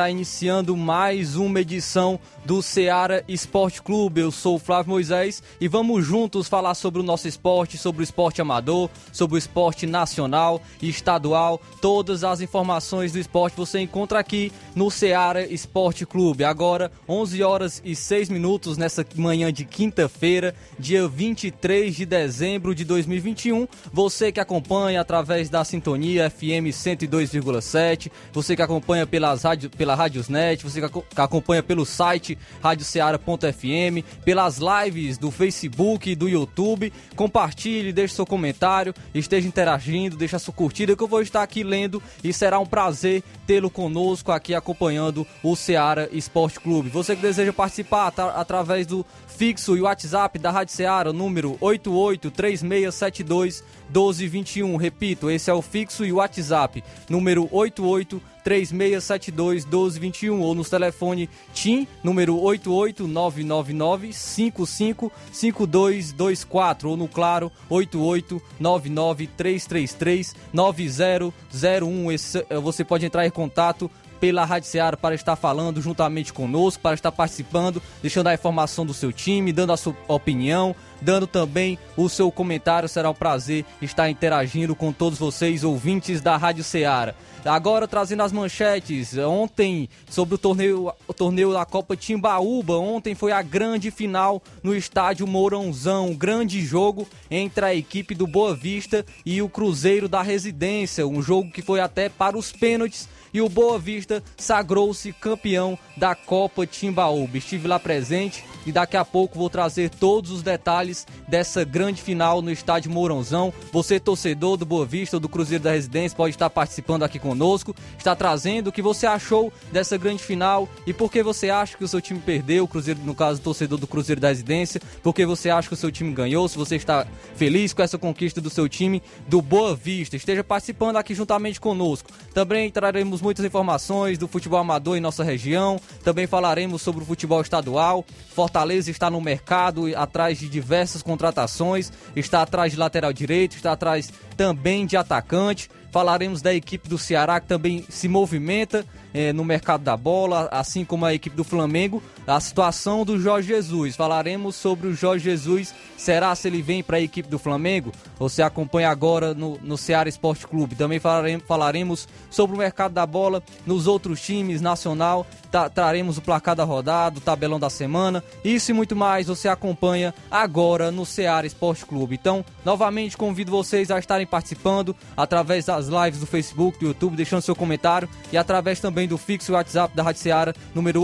Está iniciando mais uma edição do Ceará Esporte Clube. Eu sou o Flávio Moisés e vamos juntos falar sobre o nosso esporte, sobre o esporte amador, sobre o esporte nacional e estadual. Todas as informações do esporte você encontra aqui no Ceará Esporte Clube. Agora, 11 horas e 6 minutos nessa manhã de quinta-feira, dia 23 de dezembro de 2021. Você que acompanha através da sintonia FM 102,7, você que acompanha pelas rádio, pela Rádiosnet, você que acompanha pelo site radioceara.fm, pelas lives do Facebook e do YouTube. Compartilhe, deixe seu comentário, esteja interagindo, deixe a sua curtida que eu vou estar aqui lendo e será um prazer tê-lo conosco aqui acompanhando o Ceará Esporte Clube. Você que deseja participar tá, através do fixo e WhatsApp da Rádio Ceará, número 883672 1221. Repito, esse é o fixo e o WhatsApp, número 88 3672 1221 ou no telefone TIM, número 88999 555224 ou no Claro 8899 333 9001. Esse, eh, você pode entrar em contato pela Rádio Seara para estar falando juntamente conosco, para estar participando, deixando a informação do seu time, dando a sua opinião, dando também o seu comentário. Será um prazer estar interagindo com todos vocês, ouvintes da Rádio Seara. Agora trazendo as manchetes. Ontem, sobre o torneio, o torneio da Copa Timbaúba, ontem foi a grande final no estádio Mourãozão. grande jogo entre a equipe do Boa Vista e o Cruzeiro da Residência. Um jogo que foi até para os pênaltis e o Boa Vista sagrou-se campeão da Copa Timbaúba. Estive lá presente e daqui a pouco vou trazer todos os detalhes dessa grande final no estádio Mourãozão. Você, torcedor do Boa Vista ou do Cruzeiro da Residência, pode estar participando aqui conosco, está trazendo o que você achou dessa grande final e por que você acha que o seu time perdeu, Cruzeiro, no caso, torcedor do Cruzeiro da Residência, por que você acha que o seu time ganhou, se você está feliz com essa conquista do seu time do Boa Vista. Esteja participando aqui juntamente conosco. Também traremos muitas informações do futebol amador em nossa região, também falaremos sobre o futebol estadual. Fortaleza está no mercado atrás de diversas contratações, está atrás de lateral direito, está atrás também de atacante. Falaremos da equipe do Ceará que também se movimenta eh, no mercado da bola, assim como a equipe do Flamengo. A situação do Jorge Jesus. Falaremos sobre o Jorge Jesus. Será se ele vem para a equipe do Flamengo? Você acompanha agora no, no Ceará Esporte Clube. Também falaremos, falaremos sobre o mercado da bola nos outros times nacional. Traremos o placar da rodada, o tabelão da semana. Isso e muito mais você acompanha agora no Ceará Esporte Clube. Então, novamente convido vocês a estarem participando através das lives do Facebook, do YouTube, deixando seu comentário e através também do fixo WhatsApp da Rádio Ceará, número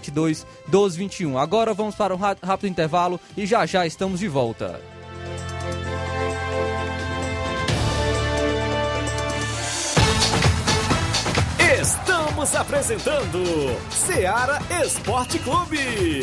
883672 1221. Agora vamos para um rápido intervalo e já já estamos de volta. Estamos apresentando Ceará Esporte Clube.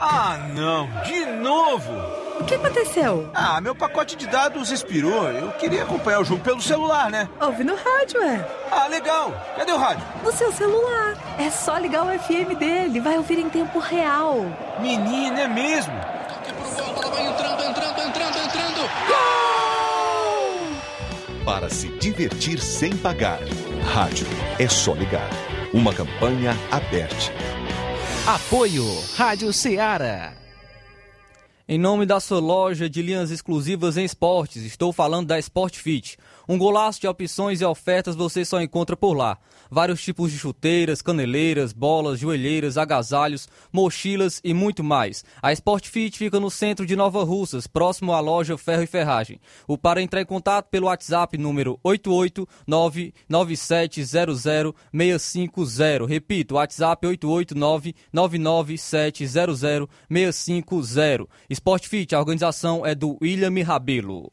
Ah, não, de novo! O que aconteceu? Ah, meu pacote de dados expirou. Eu queria acompanhar o jogo pelo celular, né? Ouve no rádio, é. Ah, legal. Cadê o rádio? No seu celular. É só ligar o FM dele. Vai ouvir em tempo real. Menina, é mesmo? vai entrando, entrando, entrando, entrando. Gol! Para se divertir sem pagar. Rádio é só ligar. Uma campanha aberta. Apoio Rádio Ceará. Em nome da sua loja de linhas exclusivas em esportes, estou falando da Sport Fit. Um golaço de opções e ofertas você só encontra por lá vários tipos de chuteiras, caneleiras, bolas, joelheiras, agasalhos, mochilas e muito mais. A Sport Fit fica no centro de Nova Russas, próximo à loja Ferro e Ferragem. O para entrar em contato pelo WhatsApp número 88997000650. Repito, WhatsApp 88999700650. Sport Fit, a organização é do William Rabelo.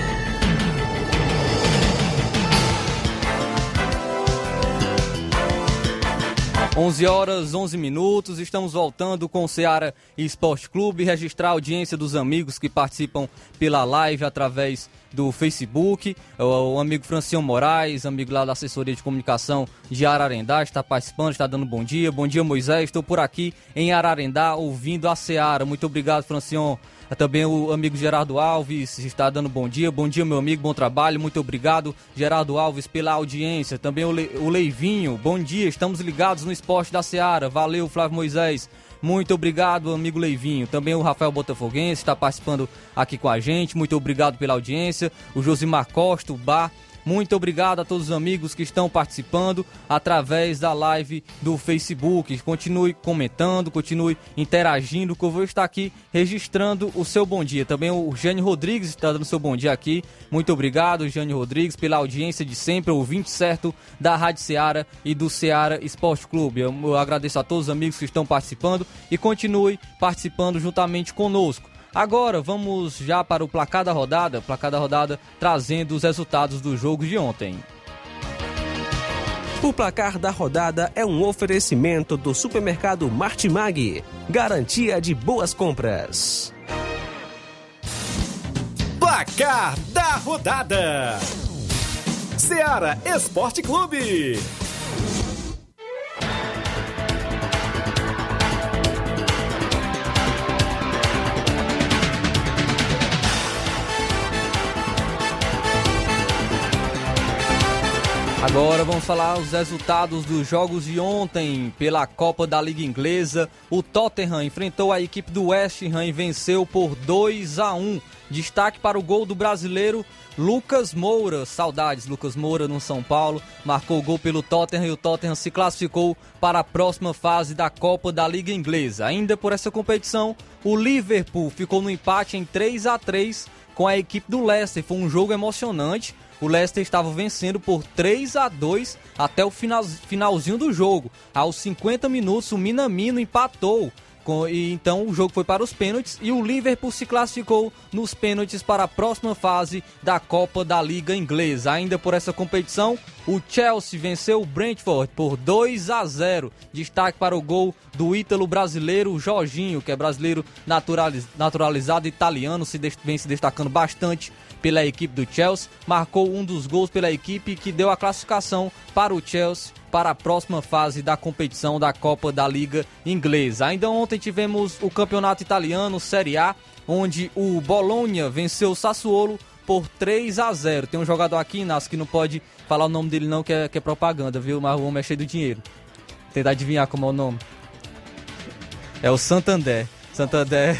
Onze horas, 11 minutos, estamos voltando com o Ceará Esporte Clube, registrar a audiência dos amigos que participam pela live através do Facebook. O, amigo Franciano Moraes, amigo lá da assessoria de comunicação de Ararendá, está participando, está dando bom dia. Bom dia, Moisés. Estou por aqui em Ararendá ouvindo a Seara. Muito obrigado, Franciano. Também o amigo Gerardo Alves está dando bom dia. Bom dia, meu amigo, bom trabalho. Muito obrigado, Gerardo Alves, pela audiência. Também o, Le, o Leivinho, bom dia. Estamos ligados no esporte da Seara. Valeu, Flávio Moisés. Muito obrigado, amigo Leivinho. Também o Rafael Botafoguense está participando aqui com a gente. Muito obrigado pela audiência. O Josimar Costa, o Bar muito obrigado a todos os amigos que estão participando através da live do Facebook. Continue comentando, continue interagindo, que eu vou estar aqui registrando o seu bom dia. Também o Jânio Rodrigues está dando seu bom dia aqui. Muito obrigado, Jânio Rodrigues, pela audiência de sempre, ouvinte certo da Rádio Ceará e do Ceará Esporte Clube. Eu agradeço a todos os amigos que estão participando e continue participando juntamente conosco. Agora vamos já para o placar da rodada, placar da rodada trazendo os resultados dos jogos de ontem. O placar da rodada é um oferecimento do supermercado Martimag, garantia de boas compras. Placar da rodada: Seara Esporte Clube. Agora vamos falar os resultados dos jogos de ontem pela Copa da Liga Inglesa. O Tottenham enfrentou a equipe do West Ham e venceu por 2 a 1. Destaque para o gol do brasileiro Lucas Moura. Saudades, Lucas Moura no São Paulo. Marcou o gol pelo Tottenham e o Tottenham se classificou para a próxima fase da Copa da Liga Inglesa. Ainda por essa competição, o Liverpool ficou no empate em 3 a 3 com a equipe do Leicester. Foi um jogo emocionante o Leicester estava vencendo por 3 a 2 até o final, finalzinho do jogo. Aos 50 minutos, o Minamino empatou com, e então o jogo foi para os pênaltis e o Liverpool se classificou nos pênaltis para a próxima fase da Copa da Liga Inglesa. Ainda por essa competição, o Chelsea venceu o Brentford por 2 a 0. Destaque para o gol do ítalo brasileiro Jorginho, que é brasileiro naturaliz, naturalizado italiano, se vem se destacando bastante pela equipe do Chelsea. Marcou um dos gols pela equipe que deu a classificação para o Chelsea para a próxima fase da competição da Copa da Liga Inglesa. Ainda ontem tivemos o Campeonato Italiano Série A, onde o Bologna venceu o Sassuolo por 3 a 0. Tem um jogador aqui, Nas, que não pode falar o nome dele não, que é, que é propaganda, viu? Mas o homem é cheio do dinheiro. Tentar adivinhar como é o nome. É o Santander. Santander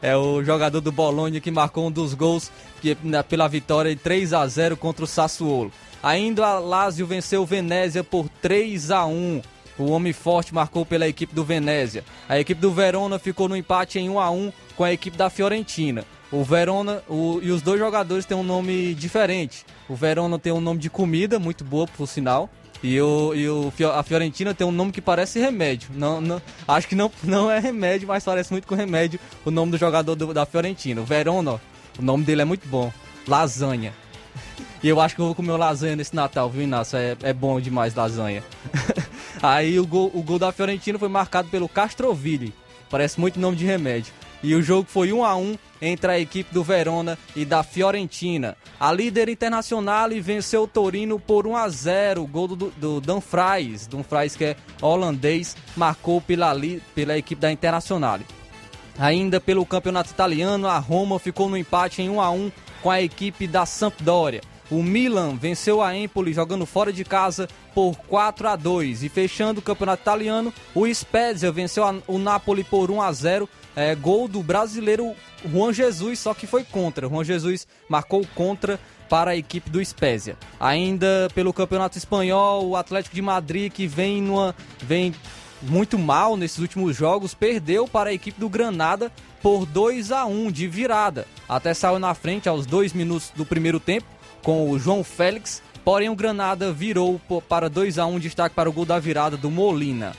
é o jogador do Bologna que marcou um dos gols que, pela vitória de 3 a 0 contra o Sassuolo. Ainda a Lazio venceu o Venezia por 3 a 1. O homem forte marcou pela equipe do Venezia. A equipe do Verona ficou no empate em 1 a 1 com a equipe da Fiorentina. O Verona o, e os dois jogadores têm um nome diferente. O Verona tem um nome de comida muito boa, por sinal. E, o, e o, a Fiorentina tem um nome que parece remédio. Não, não, acho que não, não é remédio, mas parece muito com remédio o nome do jogador do, da Fiorentina. O Verona O nome dele é muito bom. Lasanha. E eu acho que eu vou comer lasanha nesse Natal, viu, Inácio? É, é bom demais lasanha. Aí o gol, o gol da Fiorentina foi marcado pelo Castroville. Parece muito nome de remédio. E o jogo foi 1 a 1 entre a equipe do Verona e da Fiorentina. A líder internacional venceu o Torino por 1 a 0. O gol do, do Danfries, Danfries que é holandês, marcou pela, pela equipe da Internacional. Ainda pelo campeonato italiano, a Roma ficou no empate em 1 a 1 com a equipe da Sampdoria. O Milan venceu a Empoli jogando fora de casa por 4 a 2 e fechando o campeonato italiano, o Spezia venceu a, o Napoli por 1 a 0, é, gol do brasileiro Juan Jesus, só que foi contra. Juan Jesus marcou contra para a equipe do Spezia. Ainda pelo Campeonato Espanhol, o Atlético de Madrid que vem numa vem muito mal nesses últimos jogos, perdeu para a equipe do Granada por 2 a 1 de virada. Até saiu na frente aos dois minutos do primeiro tempo com o João Félix, porém o Granada virou para 2 a 1 destaque para o gol da virada do Molina.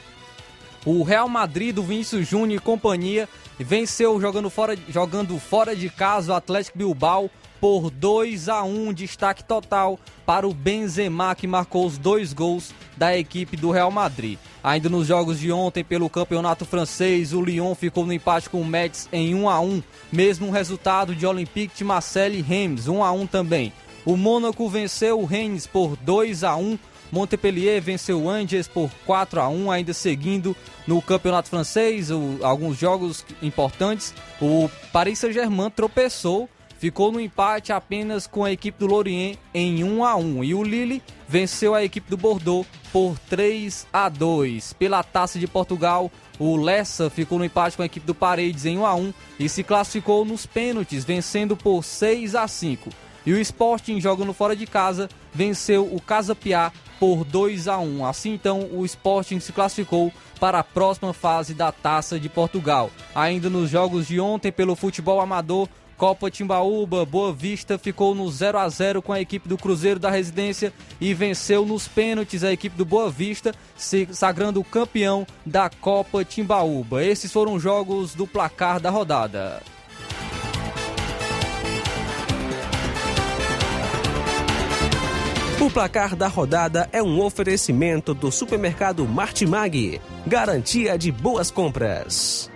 O Real Madrid do Vinícius Júnior e companhia venceu jogando fora, jogando fora de casa o Atlético Bilbao por 2 a 1, destaque total para o Benzema que marcou os dois gols da equipe do Real Madrid. Ainda nos jogos de ontem pelo Campeonato Francês, o Lyon ficou no empate com o Metz em 1 a 1, mesmo resultado de Olympique de Marseille e Reims 1 a 1 também. O Mônaco venceu o Rennes por 2 a 1. Montpellier venceu o Angers por 4 a 1, ainda seguindo no Campeonato Francês, o, alguns jogos importantes. O Paris Saint-Germain tropeçou, ficou no empate apenas com a equipe do Lorient em 1 a 1 e o Lille venceu a equipe do Bordeaux por 3 a 2. Pela Taça de Portugal, o Lessa ficou no empate com a equipe do Paredes em 1 a 1 e se classificou nos pênaltis, vencendo por 6 a 5. E o Sporting, jogando fora de casa, venceu o Casa Piá por 2 a 1. Assim então, o Sporting se classificou para a próxima fase da Taça de Portugal. Ainda nos jogos de ontem pelo futebol amador, Copa Timbaúba, Boa Vista ficou no 0 a 0 com a equipe do Cruzeiro da Residência e venceu nos pênaltis a equipe do Boa Vista, se sagrando campeão da Copa Timbaúba. Esses foram os jogos do placar da rodada. O placar da rodada é um oferecimento do supermercado Martimag. Garantia de boas compras.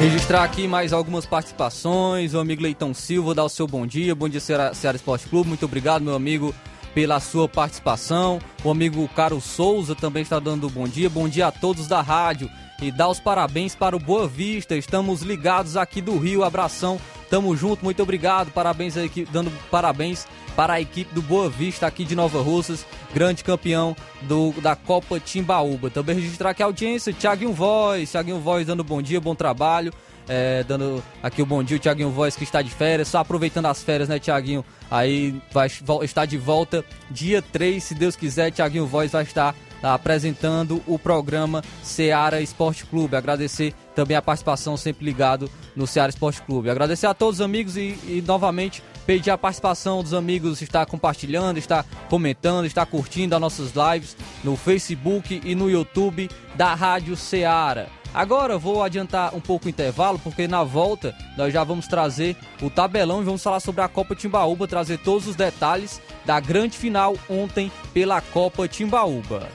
Registrar aqui mais algumas participações. O amigo Leitão Silva dá o seu bom dia. Bom dia, Ceará, Ceará Esporte Clube. Muito obrigado, meu amigo pela sua participação. O amigo Caro Souza também está dando bom dia. Bom dia a todos da rádio e dá os parabéns para o Boa Vista. Estamos ligados aqui do Rio. Abração. Tamo junto. Muito obrigado. Parabéns aqui, dando parabéns para a equipe do Boa Vista aqui de Nova Russas, grande campeão do, da Copa Timbaúba. Também registrar aqui a audiência, Thiaguinho Voz, Thiaguinho Voz dando bom dia, bom trabalho. É, dando aqui o bom dia, o Thiaguinho Voz que está de férias, só aproveitando as férias, né, Thiaguinho? Aí vai estar de volta dia 3, se Deus quiser, Thiaguinho Voz vai estar apresentando o programa Seara Esporte Clube. Agradecer também a participação sempre ligado no Seara Esporte Clube. Agradecer a todos os amigos e, e novamente pedir a participação dos amigos, estar compartilhando, estar comentando, estar curtindo as nossas lives no Facebook e no YouTube da Rádio Seara. Agora vou adiantar um pouco o intervalo, porque na volta nós já vamos trazer o tabelão e vamos falar sobre a Copa Timbaúba, trazer todos os detalhes da grande final ontem pela Copa Timbaúba.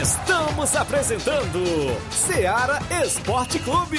Estamos apresentando Seara Esporte Clube.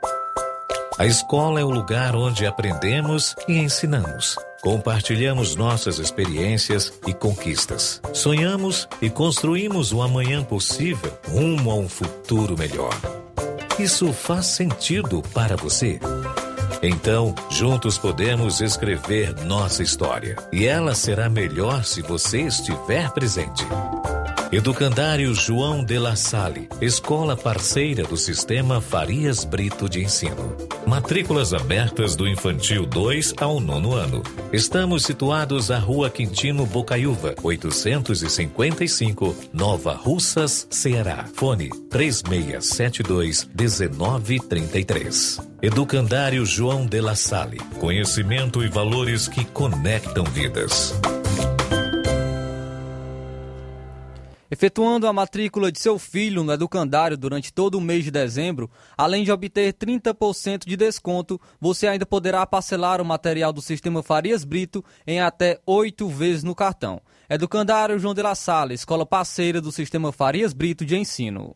A escola é o lugar onde aprendemos e ensinamos. Compartilhamos nossas experiências e conquistas. Sonhamos e construímos um amanhã possível rumo a um futuro melhor. Isso faz sentido para você? Então, juntos podemos escrever nossa história. E ela será melhor se você estiver presente. Educandário João de La Salle, escola parceira do Sistema Farias Brito de Ensino. Matrículas abertas do infantil 2 ao nono ano. Estamos situados à Rua Quintino Bocaiúva, 855, Nova Russas, Ceará. Fone 3672 1933. Educandário João de La Salle. Conhecimento e valores que conectam vidas. Efetuando a matrícula de seu filho no educandário durante todo o mês de dezembro, além de obter 30% de desconto, você ainda poderá parcelar o material do sistema Farias Brito em até oito vezes no cartão. Educandário João de La Salle, escola parceira do sistema Farias Brito de ensino.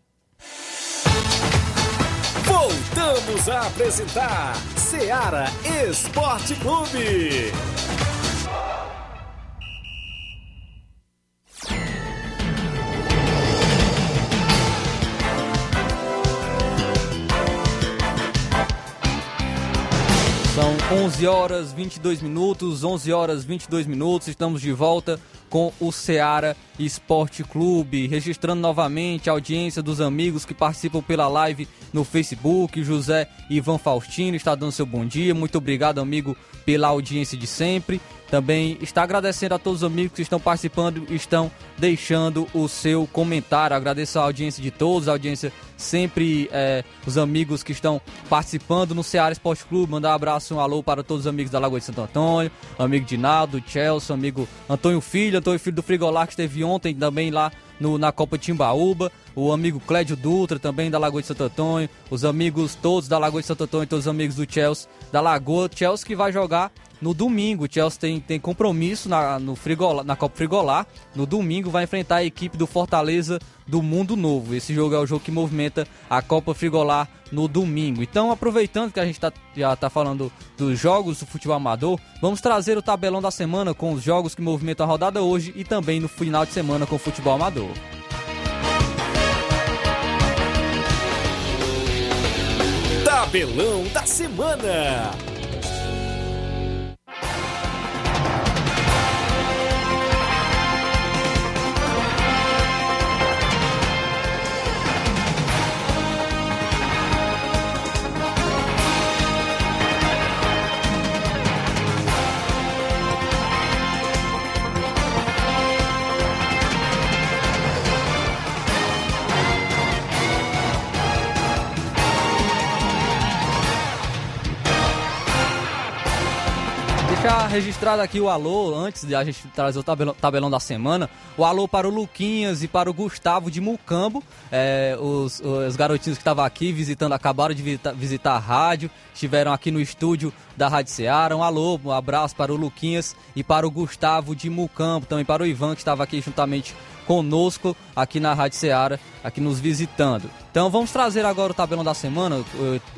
Voltamos a apresentar Seara Esporte Clube. São 11 horas 22 minutos, 11 horas 22 minutos. Estamos de volta com o Seara Esporte Clube, registrando novamente a audiência dos amigos que participam pela live no Facebook. José Ivan Faustino está dando seu bom dia. Muito obrigado, amigo, pela audiência de sempre. Também está agradecendo a todos os amigos que estão participando e estão deixando o seu comentário. Agradeço a audiência de todos, a audiência sempre, é, os amigos que estão participando no Ceará Esporte Clube. Mandar um abraço, um alô para todos os amigos da Lagoa de Santo Antônio, amigo Dinaldo, Chelsea, amigo Antônio Filho, Antônio Filho do Frigolar, que esteve ontem também lá no, na Copa Timbaúba, o amigo Clédio Dutra, também da Lagoa de Santo Antônio, os amigos todos da Lagoa de Santo Antônio, todos os amigos do Chelsea da Lagoa. Chelsea que vai jogar no domingo. O Chelsea tem, tem compromisso na, no Frigolar, na Copa Frigolar. No domingo vai enfrentar a equipe do Fortaleza do Mundo Novo. Esse jogo é o jogo que movimenta a Copa Frigolar no domingo. Então, aproveitando que a gente tá, já está falando dos jogos do futebol amador, vamos trazer o tabelão da semana com os jogos que movimentam a rodada hoje e também no final de semana com o futebol amador. Tabelão da semana. Deixar registrado aqui o alô, antes de a gente trazer o tabelão, tabelão da semana, o alô para o Luquinhas e para o Gustavo de Mucambo, é, os, os garotinhos que estavam aqui visitando, acabaram de visitar, a rádio, estiveram aqui no estúdio da Rádio Ceará. Um alô, um abraço para o Luquinhas e para o Gustavo de Mucambo, também para o Ivan que estava aqui juntamente conosco aqui na Rádio Ceará, aqui nos visitando. Então vamos trazer agora o tabelão da semana.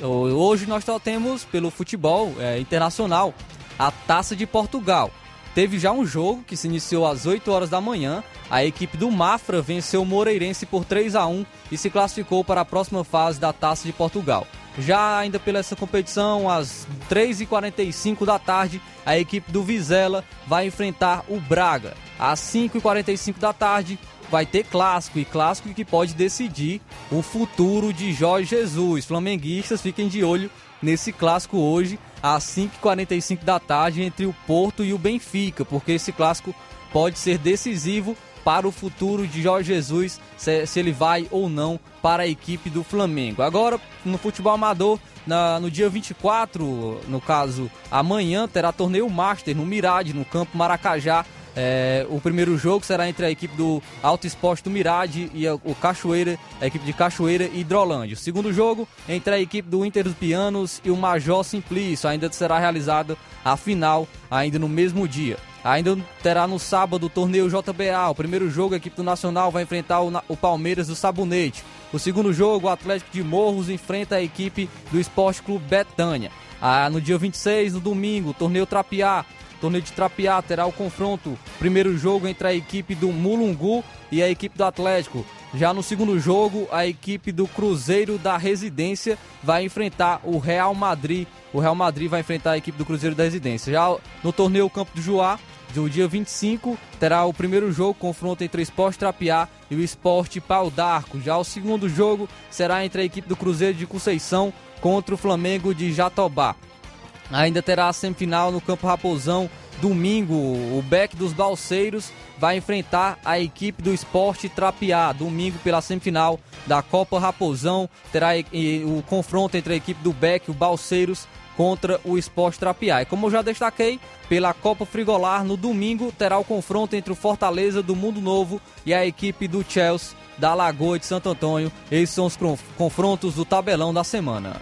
Hoje nós só temos pelo futebol é, internacional a Taça de Portugal. Teve já um jogo que se iniciou às 8 horas da manhã. A equipe do Mafra venceu o Moreirense por 3 a 1 e se classificou para a próxima fase da Taça de Portugal. Já ainda pela essa competição, às 3h45 da tarde, a equipe do Vizela vai enfrentar o Braga. Às 5h45 da tarde, vai ter clássico e clássico que pode decidir o futuro de Jorge Jesus. Flamenguistas, fiquem de olho nesse clássico hoje às 5h45 da tarde entre o Porto e o Benfica, porque esse clássico pode ser decisivo para o futuro de Jorge Jesus, se, ele vai ou não para a equipe do Flamengo. Agora, no futebol amador, na, no dia 24, no caso amanhã, terá torneio Master no Mirade, no campo Maracajá, é, o primeiro jogo será entre a equipe do Alto Esporte do Mirade e a, o Cachoeira, a equipe de Cachoeira e Hidrolândia. O segundo jogo entre a equipe do Inter dos Pianos e o Major Simplício. Ainda será realizado a final ainda no mesmo dia. Ainda terá no sábado o torneio JBA. O primeiro jogo, a equipe do Nacional vai enfrentar o, o Palmeiras do Sabonete. O segundo jogo, o Atlético de Morros enfrenta a equipe do Esporte Clube Betânia. Ah, no dia 26, no domingo, o torneio Trapiá. Torneio de Trapiá terá o confronto. Primeiro jogo entre a equipe do Mulungu e a equipe do Atlético. Já no segundo jogo, a equipe do Cruzeiro da Residência vai enfrentar o Real Madrid. O Real Madrid vai enfrentar a equipe do Cruzeiro da Residência. Já no torneio Campo do Juá, do dia 25, terá o primeiro jogo, confronto entre o Esporte Trapiá e o Esporte Pau d'Arco. Já o segundo jogo será entre a equipe do Cruzeiro de Conceição contra o Flamengo de Jatobá. Ainda terá a semifinal no Campo Raposão. Domingo, o Beck dos Balseiros vai enfrentar a equipe do Esporte Trapiá. Domingo, pela semifinal da Copa Raposão, terá o confronto entre a equipe do Beck, o Balseiros, contra o Esporte Trapiá. E como eu já destaquei, pela Copa Frigolar, no domingo terá o confronto entre o Fortaleza do Mundo Novo e a equipe do Chelsea da Lagoa de Santo Antônio. Esses são os confrontos do tabelão da semana.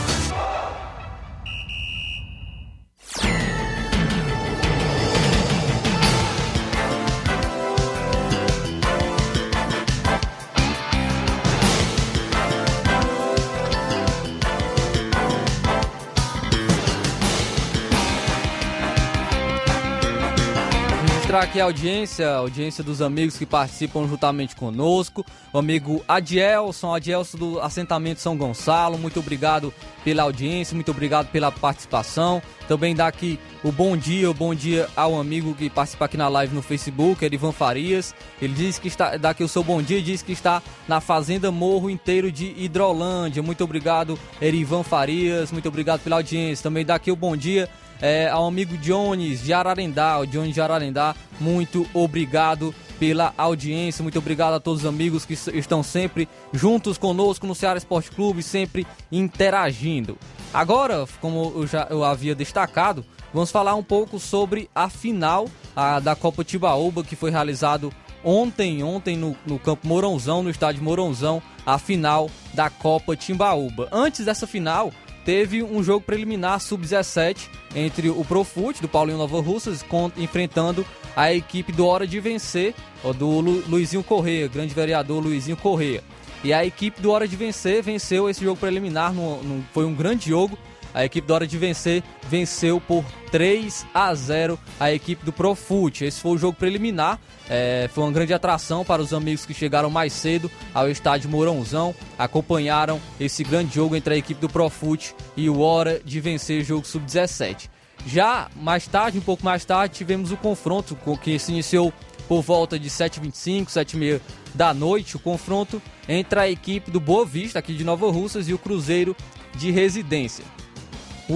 Registrar aqui a audiência, a audiência dos amigos que participam juntamente conosco. O amigo Adielson, Adielson do assentamento São Gonçalo, muito obrigado pela audiência, muito obrigado pela participação. Também dá aqui o bom dia, o bom dia ao amigo que participa aqui na live no Facebook, Erivan Farias. Ele diz que está, dá aqui o seu bom dia diz que está na Fazenda Morro Inteiro de Hidrolândia. Muito obrigado, Erivan Farias, muito obrigado pela audiência. Também dá aqui o bom dia é, ao amigo Jones de Ararendá, o Jones de Ararendá, muito obrigado pela audiência, muito obrigado a todos os amigos que estão sempre juntos conosco no Ceará Esporte Clube, sempre interagindo. Agora, como eu já eu havia destacado, vamos falar um pouco sobre a final a, da Copa Tibaúba, que foi realizado ontem, ontem no, no campo Mourãozão, no estádio Mourãozão, a final da Copa Timbaúba. Antes dessa final, teve um jogo preliminar sub-17 entre o Profute, do Paulinho Nova Russas, enfrentando a equipe do Hora de Vencer, do Lu, Luizinho Correia, grande vereador Luizinho Correia. E a equipe do Hora de Vencer venceu esse jogo preliminar, no, no, foi um grande jogo. A equipe do Hora de Vencer venceu por 3 a 0 a equipe do Profute. Esse foi o jogo preliminar. É, foi uma grande atração para os amigos que chegaram mais cedo ao estádio Mourãozão, acompanharam esse grande jogo entre a equipe do Profute e o Hora de vencer jogo sub-17. Já mais tarde, um pouco mais tarde, tivemos o confronto que se iniciou por volta de 7h25, 7h30 da noite, o confronto entre a equipe do Boa Vista, aqui de Nova Russas, e o Cruzeiro de Residência.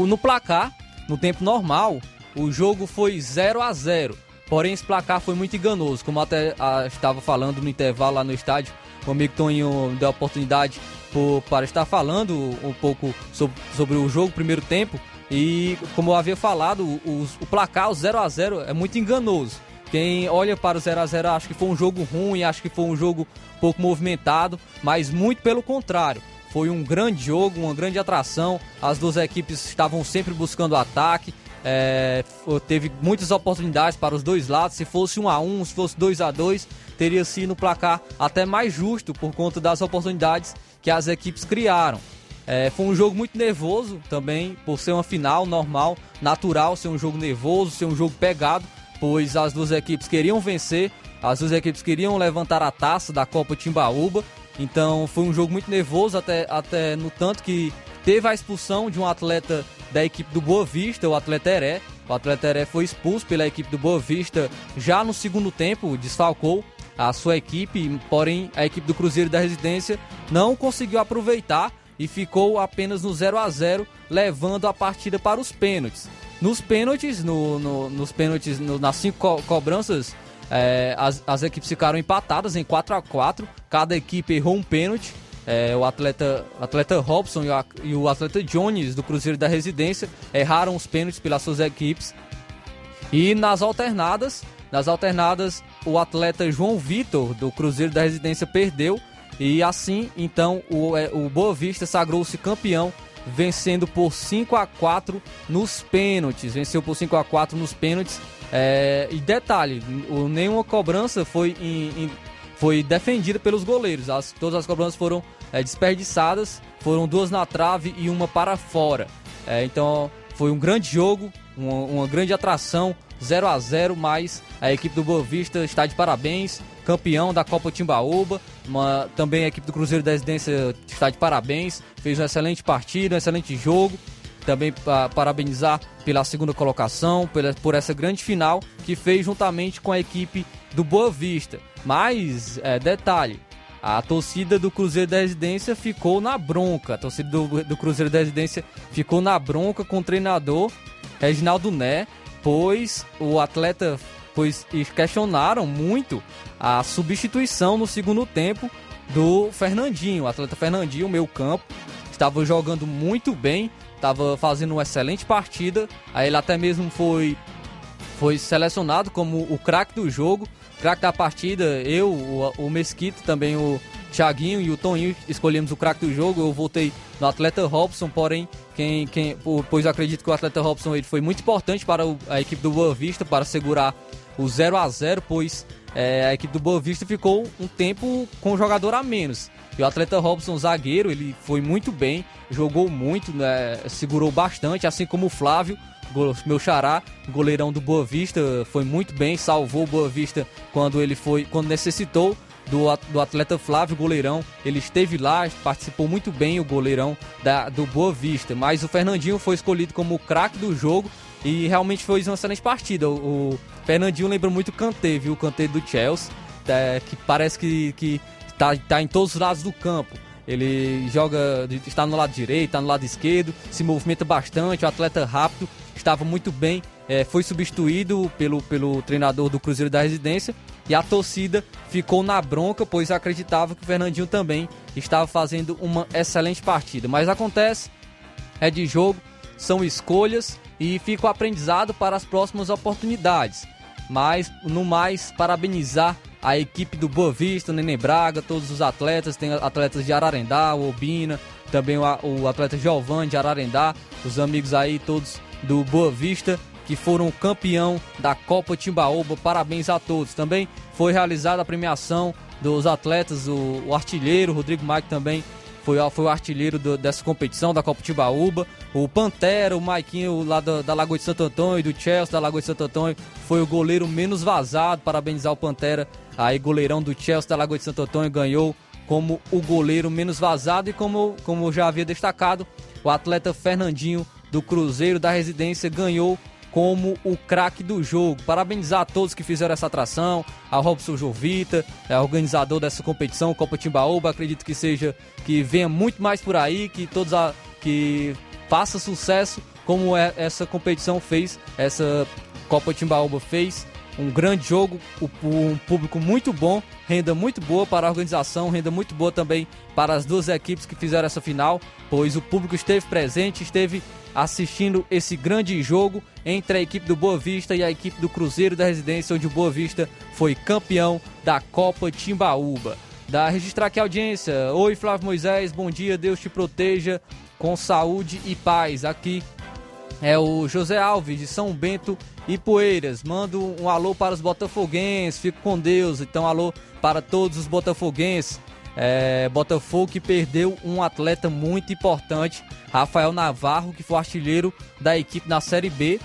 No placar, no tempo normal, o jogo foi 0 a 0 Porém, esse placar foi muito enganoso, como até a, estava falando no intervalo lá no estádio. O amigo Toninho deu a oportunidade por, para estar falando um pouco sobre, sobre o jogo, primeiro tempo. E como eu havia falado, o, o placar, o 0 a 0 é muito enganoso. Quem olha para o 0 a 0 acha que foi um jogo ruim, acha que foi um jogo pouco movimentado, mas muito pelo contrário. Foi um grande jogo, uma grande atração. As duas equipes estavam sempre buscando ataque. É, teve muitas oportunidades para os dois lados. Se fosse 1 a 1 se fosse 2 a 2 teria sido no placar até mais justo por conta das oportunidades que as equipes criaram. É, foi um jogo muito nervoso também, por ser uma final normal, natural ser um jogo nervoso, ser um jogo pegado, pois as duas equipes queriam vencer, as duas equipes queriam levantar a taça da Copa Timbaúba. Então foi um jogo muito nervoso, até, até no tanto que teve a expulsão de um atleta da equipe do Boa Vista, o atleta Heré. O atleta Heré foi expulso pela equipe do Boa Vista já no segundo tempo, desfalcou a sua equipe, porém a equipe do Cruzeiro da Residência não conseguiu aproveitar e ficou apenas no 0 a 0 levando a partida para os pênaltis. Nos pênaltis, no, no, nos pênaltis, no, nas cinco co cobranças, é, as, as equipes ficaram empatadas em 4 a 4 Cada equipe errou um pênalti. É, o atleta, atleta Robson e, a, e, o atleta Jones do Cruzeiro da Residência erraram os pênaltis pelas suas equipes. E nas alternadas, nas alternadas, o atleta João Vitor do Cruzeiro da Residência perdeu e assim, então, o, é, o Boa Vista sagrou-se campeão, vencendo por 5 a 4 nos pênaltis. Venceu por 5 a 4 nos pênaltis. É, e detalhe, nenhuma cobrança foi, em, em, foi defendida pelos goleiros. As, todas as cobranças foram é, desperdiçadas. Foram duas na trave e uma para fora. É, então foi um grande jogo, uma, uma grande atração. 0 a 0 mas a equipe do Boa Vista está de parabéns campeão da Copa Timbaúba. Uma, também a equipe do Cruzeiro da Residência está de parabéns, fez uma excelente partida, um excelente jogo. Também para parabenizar pela segunda colocação, pela, por essa grande final que fez juntamente com a equipe do Boa Vista. Mas, é, detalhe, a torcida do Cruzeiro da Residência ficou na bronca. A torcida do, do Cruzeiro da Residência ficou na bronca com o treinador Reginaldo Né, pois o atleta pois questionaram muito a substituição no segundo tempo do Fernandinho. O atleta Fernandinho, meio campo, estava jogando muito bem, estava fazendo uma excelente partida. Aí ele até mesmo foi, foi selecionado como o craque do jogo, craque da partida. Eu, o, o Mesquita, também o Thiaguinho e o Toninho escolhemos o craque do jogo. Eu voltei no atleta Robson, porém, quem, quem, pois acredito que o atleta Robson ele foi muito importante para a equipe do Boa Vista para segurar o 0 a 0 pois é, a equipe do Boa Vista ficou um tempo com o jogador a menos. E o atleta Robson, zagueiro, ele foi muito bem, jogou muito, né, segurou bastante, assim como o Flávio, meu xará, goleirão do Boa Vista, foi muito bem, salvou o Boa Vista quando ele foi, quando necessitou do, do atleta Flávio Goleirão. Ele esteve lá, participou muito bem o goleirão da, do Boa Vista. Mas o Fernandinho foi escolhido como o craque do jogo e realmente foi uma excelente partida. O, o Fernandinho lembra muito o Kanté, viu? O Kanté do Chelsea, é, que parece que, que tá, tá em todos os lados do campo. Ele joga, está no lado direito, está no lado esquerdo, se movimenta bastante, o atleta rápido, estava muito bem, é, foi substituído pelo, pelo treinador do Cruzeiro da Residência e a torcida ficou na bronca, pois acreditava que o Fernandinho também estava fazendo uma excelente partida. Mas acontece, é de jogo, são escolhas e fica o aprendizado para as próximas oportunidades. Mas, no mais, parabenizar a equipe do Boa Vista, Nenê Braga, todos os atletas, tem atletas de Ararendá, o Obina, também o, o atleta Giovanni de Ararendá, os amigos aí todos do Boa Vista que foram campeão da Copa Timbaúba. Parabéns a todos. Também foi realizada a premiação dos atletas, o, o artilheiro Rodrigo Mike também foi, foi o artilheiro do, dessa competição da Copa Timbaúba. O Pantera, o Maiquinho lá da, da Lagoa de Santo Antônio, do Chelsea da Lagoa de Santo Antônio, foi o goleiro menos vazado. Parabenizar o Pantera, aí goleirão do Chelsea da Lagoa de Santo Antônio, ganhou como o goleiro menos vazado e como, como já havia destacado, o atleta Fernandinho do Cruzeiro da Residência ganhou como o craque do jogo. Parabenizar a todos que fizeram essa atração, a Robson Jovita, é organizador dessa competição, Copa Timbaúba, acredito que seja que venha muito mais por aí, que todos a, que faça sucesso como é, essa competição fez, essa Copa Timbaúba fez. Um grande jogo, um público muito bom, renda muito boa para a organização, renda muito boa também para as duas equipes que fizeram essa final, pois o público esteve presente, esteve assistindo esse grande jogo entre a equipe do Boa Vista e a equipe do Cruzeiro da Residência, onde o Boa Vista foi campeão da Copa Timbaúba. Da registrar aqui a audiência. Oi, Flávio Moisés, bom dia, Deus te proteja com saúde e paz. Aqui é o José Alves de São Bento e Poeiras. Mando um alô para os botafoguenses, fico com Deus. Então, alô para todos os botafoguenses. É, Botafogo que perdeu um atleta muito importante, Rafael Navarro, que foi artilheiro da equipe na Série B,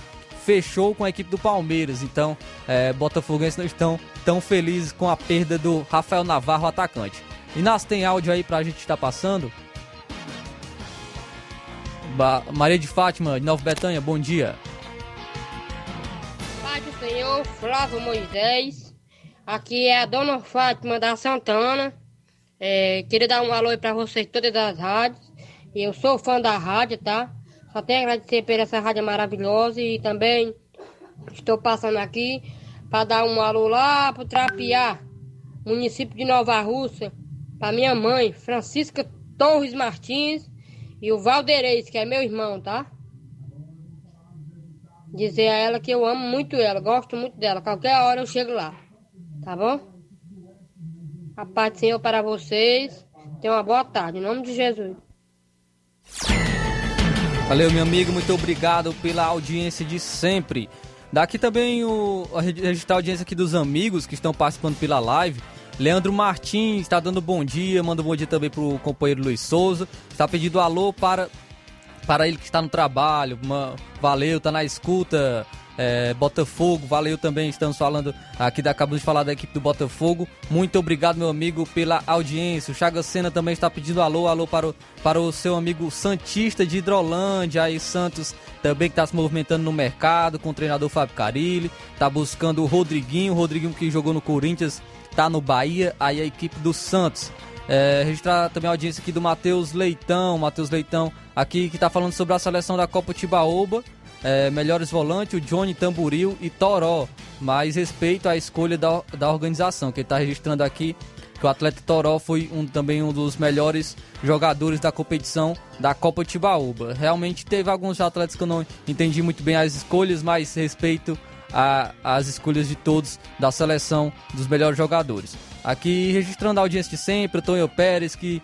fechou com a equipe do Palmeiras. Então, é, Botafoguenses não estão tão felizes com a perda do Rafael Navarro, atacante. Inácio, tem áudio aí pra gente estar tá passando? Ba Maria de Fátima, de Nova Betânia, bom dia. Pai do Senhor, Flávio Moisés. Aqui é a Dona Fátima da Santana. É, queria dar um alô aí vocês todas as rádios. Eu sou fã da rádio, tá? Só tenho a agradecer por essa rádio maravilhosa e também estou passando aqui para dar um alô lá pro Trapiá, município de Nova Rússia, para minha mãe, Francisca Torres Martins, e o Valdeirês, que é meu irmão, tá? Dizer a ela que eu amo muito ela, gosto muito dela. Qualquer hora eu chego lá, tá bom? A paz do Senhor para vocês. Tenha uma boa tarde, em nome de Jesus. Valeu, meu amigo, muito obrigado pela audiência de sempre. Daqui também o, a a audiência aqui dos amigos que estão participando pela live. Leandro Martins está dando bom dia, manda um bom dia também pro companheiro Luiz Souza. Está pedindo alô para, para ele que está no trabalho. Uma, valeu, tá na escuta. É, Botafogo, valeu também, estamos falando aqui, acabamos de falar da equipe do Botafogo. Muito obrigado, meu amigo, pela audiência. O Chagas Sena também está pedindo alô, alô para o, para o seu amigo Santista de Hidrolândia, aí Santos também que está se movimentando no mercado com o treinador Fábio Carilli, está buscando o Rodriguinho, o Rodriguinho que jogou no Corinthians, está no Bahia, aí a equipe do Santos. É, registrar também a audiência aqui do Matheus Leitão, Matheus Leitão aqui que está falando sobre a seleção da Copa Tibaúba é, melhores volantes, o Johnny Tamburil e Toró. Mais respeito à escolha da, da organização, que está registrando aqui que o atleta Toró foi um, também um dos melhores jogadores da competição da Copa Tibaúba. Realmente teve alguns atletas que eu não entendi muito bem as escolhas, mas respeito às escolhas de todos da seleção dos melhores jogadores. Aqui registrando a audiência de sempre, o Tonho Pérez, que,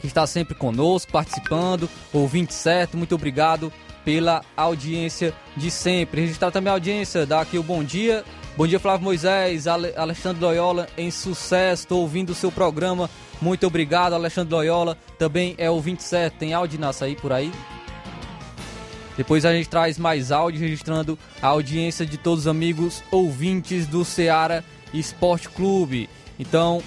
que está sempre conosco, participando, ouvinte certo, muito obrigado pela audiência de sempre. Registrar também a audiência, dar aqui o bom dia. Bom dia, Flávio Moisés, Alexandre Loyola em sucesso. Estou ouvindo o seu programa. Muito obrigado, Alexandre Loyola. Também é o 27. Tem áudio na aí por aí? Depois a gente traz mais áudio registrando a audiência de todos os amigos ouvintes do Ceará Esporte Clube. Então,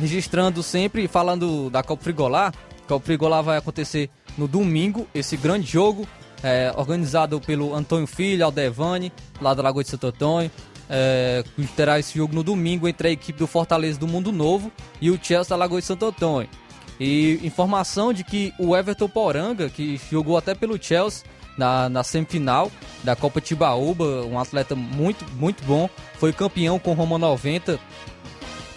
registrando sempre, falando da Copa Frigolá. Copa Frigolá vai acontecer no domingo, esse grande jogo é, organizado pelo Antônio Filho, Aldevani, lá da Lagoa de Santo Antônio. É, terá esse jogo no domingo entre a equipe do Fortaleza do Mundo Novo e o Chelsea da Lagoa de Santo Antônio. E informação de que o Everton Poranga, que jogou até pelo Chelsea na, na semifinal da Copa Tibaúba, um atleta muito, muito bom, foi campeão com Roma 90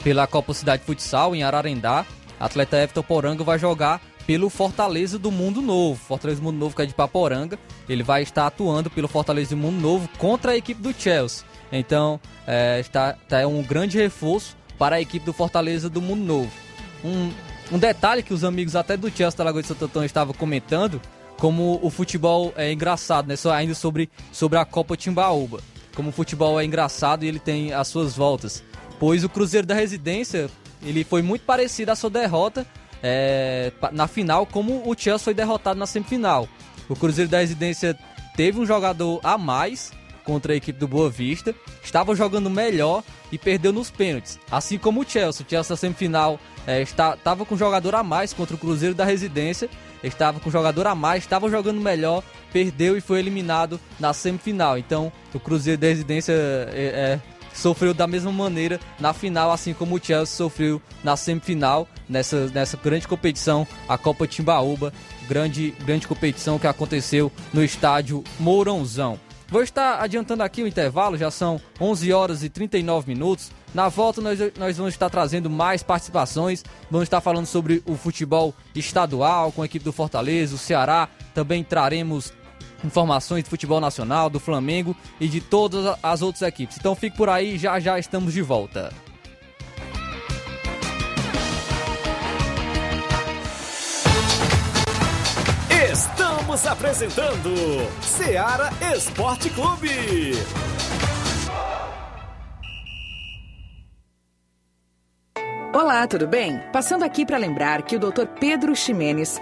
pela Copa Cidade Futsal em Ararendá. Atleta Everton Poranga vai jogar pelo Fortaleza do Mundo Novo. Fortaleza do Mundo Novo que é de Paporanga. Ele vai estar atuando pelo Fortaleza do Mundo Novo contra a equipe do Chelsea. Então, é, está, está um grande reforço para a equipe do Fortaleza do Mundo Novo. Um, um detalhe que os amigos até do Chelsea da Lagoa de Santo Antônio estavam comentando, como o futebol é engraçado, né? Só ainda sobre, sobre a Copa Timbaúba. Como o futebol é engraçado e ele tem as suas voltas. Pois o Cruzeiro da Residência, ele foi muito parecido à sua derrota é, na final, como o Chelsea foi derrotado na semifinal. O Cruzeiro da Residência teve um jogador a mais contra a equipe do Boa Vista, estava jogando melhor e perdeu nos pênaltis. Assim como o Chelsea. O Chelsea na semifinal é, estava com jogador a mais contra o Cruzeiro da Residência, estava com jogador a mais, estava jogando melhor, perdeu e foi eliminado na semifinal. Então o Cruzeiro da Residência é, é sofreu da mesma maneira na final, assim como o Chelsea sofreu na semifinal, nessa, nessa grande competição, a Copa Timbaúba, grande, grande competição que aconteceu no estádio Mourãozão. Vou estar adiantando aqui o intervalo, já são 11 horas e 39 minutos. Na volta, nós, nós vamos estar trazendo mais participações. Vamos estar falando sobre o futebol estadual com a equipe do Fortaleza, o Ceará. Também traremos informações do futebol nacional, do Flamengo e de todas as outras equipes. Então fique por aí, já já estamos de volta. Estamos apresentando Seara Esporte Clube. Olá, tudo bem? Passando aqui para lembrar que o Dr. Pedro Ximenes,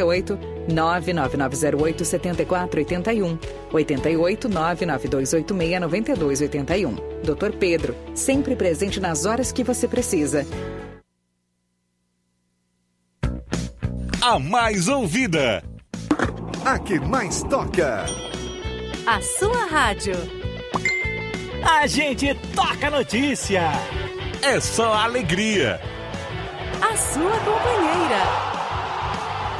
99908 7481 88 99286 9281. Dr. Pedro, sempre presente nas horas que você precisa. A mais ouvida. A que mais toca. A sua rádio. A gente toca notícia. É só alegria. A sua companheira.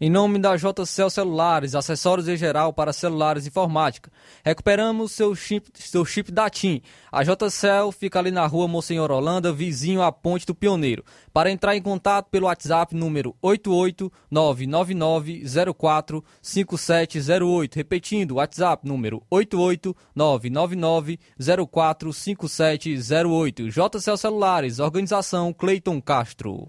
Em nome da JCL Celulares, acessórios em geral para celulares e informática. Recuperamos seu chip, seu chip da TIM. A JCL fica ali na rua Monsenhor Holanda, vizinho à Ponte do Pioneiro. Para entrar em contato pelo WhatsApp número 88999045708. Repetindo, WhatsApp número 88999045708. JCL Celulares, organização Cleiton Castro.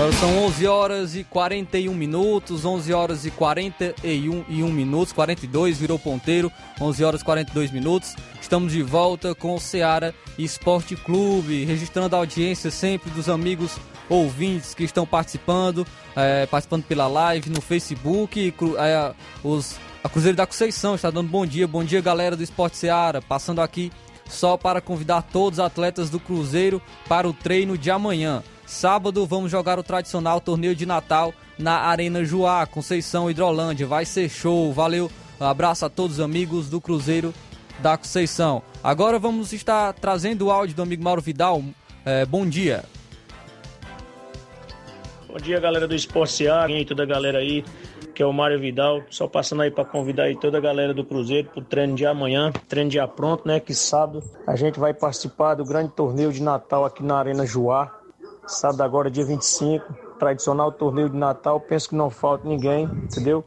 Agora são 11 horas e 41 minutos, 11 horas e 41 e 1 minutos, 42 virou ponteiro, 11 horas e 42 minutos. Estamos de volta com o Ceará Esporte Clube, registrando a audiência sempre dos amigos ouvintes que estão participando, é, participando pela live no Facebook, é, os, a Cruzeiro da Conceição está dando bom dia, bom dia galera do Esporte Ceará, passando aqui só para convidar todos os atletas do Cruzeiro para o treino de amanhã. Sábado vamos jogar o tradicional torneio de Natal na Arena Joá, Conceição Hidrolândia. Vai ser show. Valeu. Abraço a todos os amigos do Cruzeiro da Conceição. Agora vamos estar trazendo o áudio do amigo Mauro Vidal. É, bom dia. Bom dia, galera do Esporte Ceará e toda a galera aí, que é o Mário Vidal. Só passando aí para convidar aí toda a galera do Cruzeiro pro treino de amanhã, treino já pronto, né? Que sábado a gente vai participar do grande torneio de Natal aqui na Arena Joá. Sábado agora, dia 25, tradicional torneio de Natal. Penso que não falta ninguém, entendeu?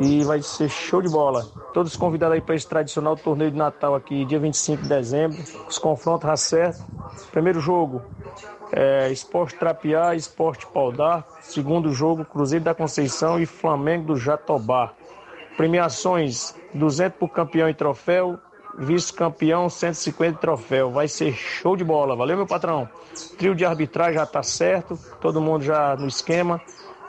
E vai ser show de bola. Todos convidados aí para esse tradicional torneio de Natal aqui, dia 25 de dezembro. Os confrontos já certo. Primeiro jogo, é, Esporte Trapiá, Esporte Paudar. Segundo jogo, Cruzeiro da Conceição e Flamengo do Jatobá. Premiações: 200 por campeão e troféu, vice-campeão 150 troféu. Vai ser show de bola. Valeu, meu patrão. Trio de arbitragem já tá certo, todo mundo já no esquema.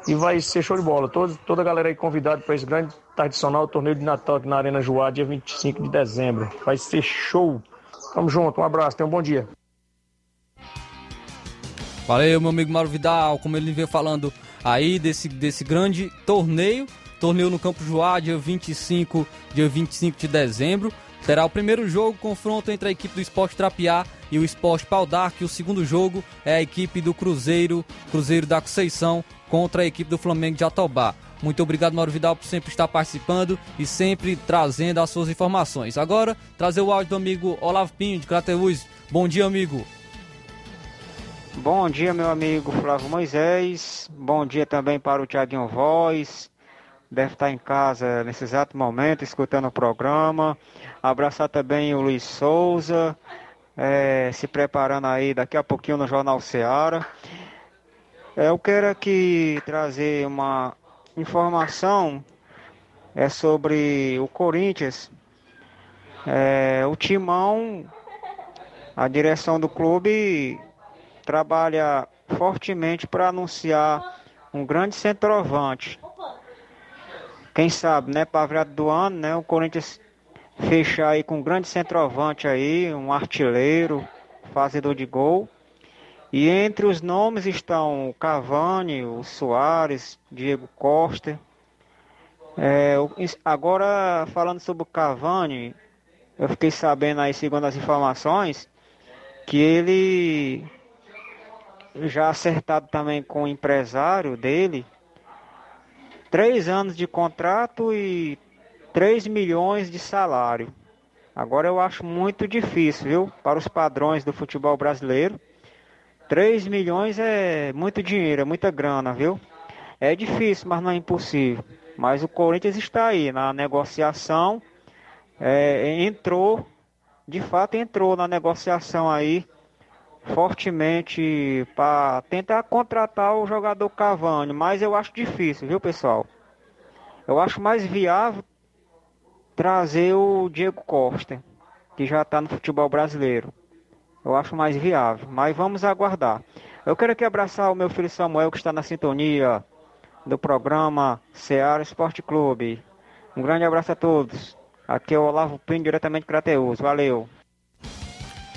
E vai ser show de bola. Todo, toda a galera aí convidada para esse grande tradicional torneio de Natal aqui na Arena Joá, dia 25 de dezembro. Vai ser show. Tamo junto, um abraço, tenha um bom dia. Valeu, meu amigo Mauro Vidal, como ele veio falando aí desse, desse grande torneio, torneio no Campo Joá, dia 25, dia 25 de dezembro. Terá o primeiro jogo, confronto entre a equipe do Esporte Trapiá e o Esporte Pau d'Arco. E o segundo jogo é a equipe do Cruzeiro, Cruzeiro da Conceição, contra a equipe do Flamengo de Atobá. Muito obrigado, Mauro Vidal, por sempre estar participando e sempre trazendo as suas informações. Agora, trazer o áudio do amigo Olavo Pinho, de Crateús. Bom dia, amigo. Bom dia, meu amigo Flávio Moisés. Bom dia também para o Tiaguinho Voz. Deve estar em casa nesse exato momento, escutando o programa. Abraçar também o Luiz Souza, é, se preparando aí daqui a pouquinho no Jornal Seara. É, eu quero aqui trazer uma informação é sobre o Corinthians. É, o Timão, a direção do clube trabalha fortemente para anunciar um grande centroavante. Quem sabe, né, para virada do ano, né, o Corinthians fechar aí com um grande centroavante aí, um artilheiro, fazedor de gol. E entre os nomes estão o Cavani, o Soares, Diego Costa. É, agora, falando sobre o Cavani, eu fiquei sabendo aí, segundo as informações, que ele já acertado também com o empresário dele, três anos de contrato e 3 milhões de salário. Agora eu acho muito difícil, viu? Para os padrões do futebol brasileiro. 3 milhões é muito dinheiro, é muita grana, viu? É difícil, mas não é impossível. Mas o Corinthians está aí na negociação. É, entrou, de fato entrou na negociação aí fortemente para tentar contratar o jogador Cavani, mas eu acho difícil, viu pessoal? Eu acho mais viável trazer o Diego Costa, que já está no futebol brasileiro. Eu acho mais viável, mas vamos aguardar. Eu quero aqui abraçar o meu filho Samuel, que está na sintonia do programa Ceará Esporte Clube. Um grande abraço a todos. Aqui é o Olavo Pinho, diretamente de Crateus. Valeu.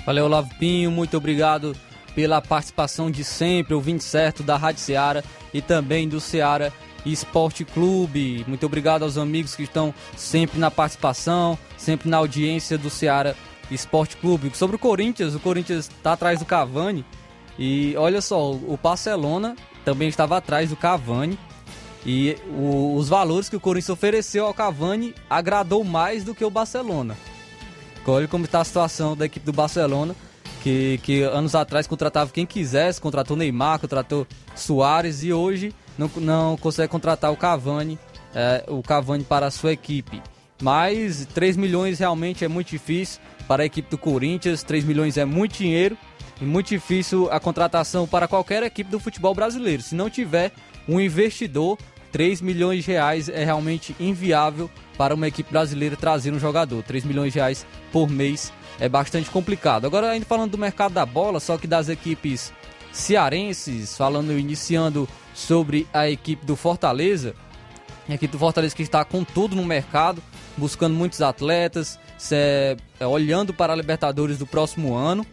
Valeu, Olavo Pinho. Muito obrigado pela participação de sempre, ouvinte certo da Rádio Ceará e também do Ceará Esporte Clube. Muito obrigado aos amigos que estão sempre na participação, sempre na audiência do Ceará Esporte Clube. Sobre o Corinthians, o Corinthians está atrás do Cavani. E olha só, o Barcelona também estava atrás do Cavani. E o, os valores que o Corinthians ofereceu ao Cavani agradou mais do que o Barcelona. Olha como está a situação da equipe do Barcelona, que, que anos atrás contratava quem quisesse, contratou Neymar, contratou Soares e hoje não, não consegue contratar o Cavani, é, o Cavani para a sua equipe. Mas 3 milhões realmente é muito difícil para a equipe do Corinthians, 3 milhões é muito dinheiro e muito difícil a contratação para qualquer equipe do futebol brasileiro. Se não tiver um investidor, 3 milhões de reais é realmente inviável para uma equipe brasileira trazer um jogador. 3 milhões de reais por mês é bastante complicado. Agora, ainda falando do mercado da bola, só que das equipes cearenses, falando, iniciando sobre a equipe do Fortaleza. A equipe do Fortaleza que está com tudo no mercado, buscando muitos atletas, é, olhando para a Libertadores do próximo ano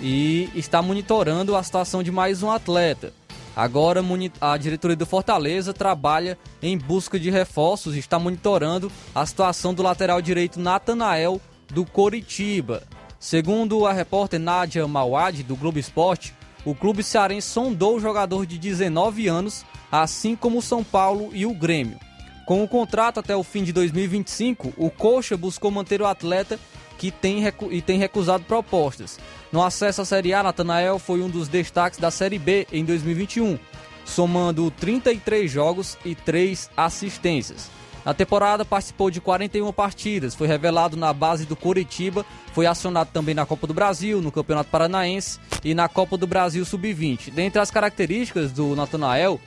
e está monitorando a situação de mais um atleta. Agora a diretoria do Fortaleza trabalha em busca de reforços e está monitorando a situação do lateral direito Natanael do Coritiba. Segundo a repórter Nádia Mawad do Globo Esporte, o clube cearense sondou o jogador de 19 anos, assim como o São Paulo e o Grêmio. Com o contrato até o fim de 2025, o Coxa buscou manter o atleta que tem e tem recusado propostas. No acesso à Série A, Natanael foi um dos destaques da Série B em 2021, somando 33 jogos e 3 assistências. Na temporada participou de 41 partidas, foi revelado na base do Coritiba, foi acionado também na Copa do Brasil, no Campeonato Paranaense e na Copa do Brasil Sub-20. Dentre as características do Natanael,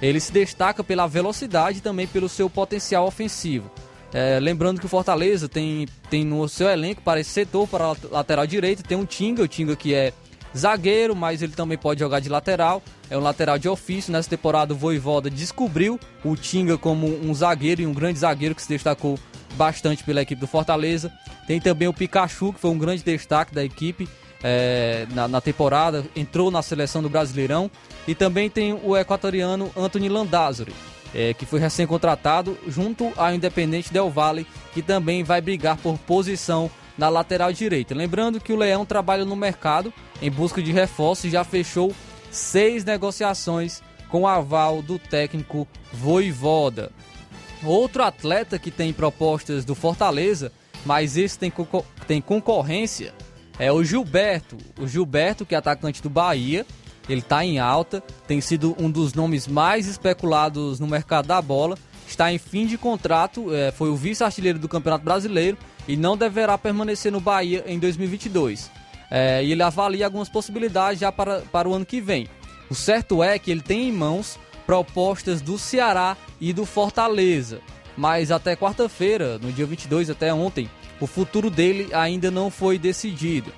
ele se destaca pela velocidade e também pelo seu potencial ofensivo. É, lembrando que o Fortaleza tem, tem no seu elenco para esse setor, para a lateral direita, tem um Tinga, o Tinga que é zagueiro, mas ele também pode jogar de lateral. É um lateral de ofício. Nessa temporada, o Voivoda descobriu o Tinga como um zagueiro e um grande zagueiro que se destacou bastante pela equipe do Fortaleza. Tem também o Pikachu, que foi um grande destaque da equipe é, na, na, temporada, entrou na seleção do Brasileirão. E também tem o equatoriano Anthony Landázuri, é, que foi recém-contratado junto ao Independente Del Valle, que também vai brigar por posição na lateral direita. Lembrando que o Leão trabalha no mercado em busca de reforços e já fechou seis negociações com aval do técnico Voivoda. Outro atleta que tem propostas do Fortaleza, mas esse tem, tem concorrência, é o Gilberto. O Gilberto, que é atacante do Bahia, ele está em alta, tem sido um dos nomes mais especulados no mercado da bola, está em fim de contrato, é, foi o vice-artilheiro do Campeonato Brasileiro e não deverá permanecer no Bahia em 2022. É, e ele avalia algumas possibilidades já para, para o ano que vem. O certo é que ele tem em mãos propostas do Ceará e do Fortaleza, mas até quarta-feira, no dia 22, até ontem, o futuro dele ainda não foi decidido.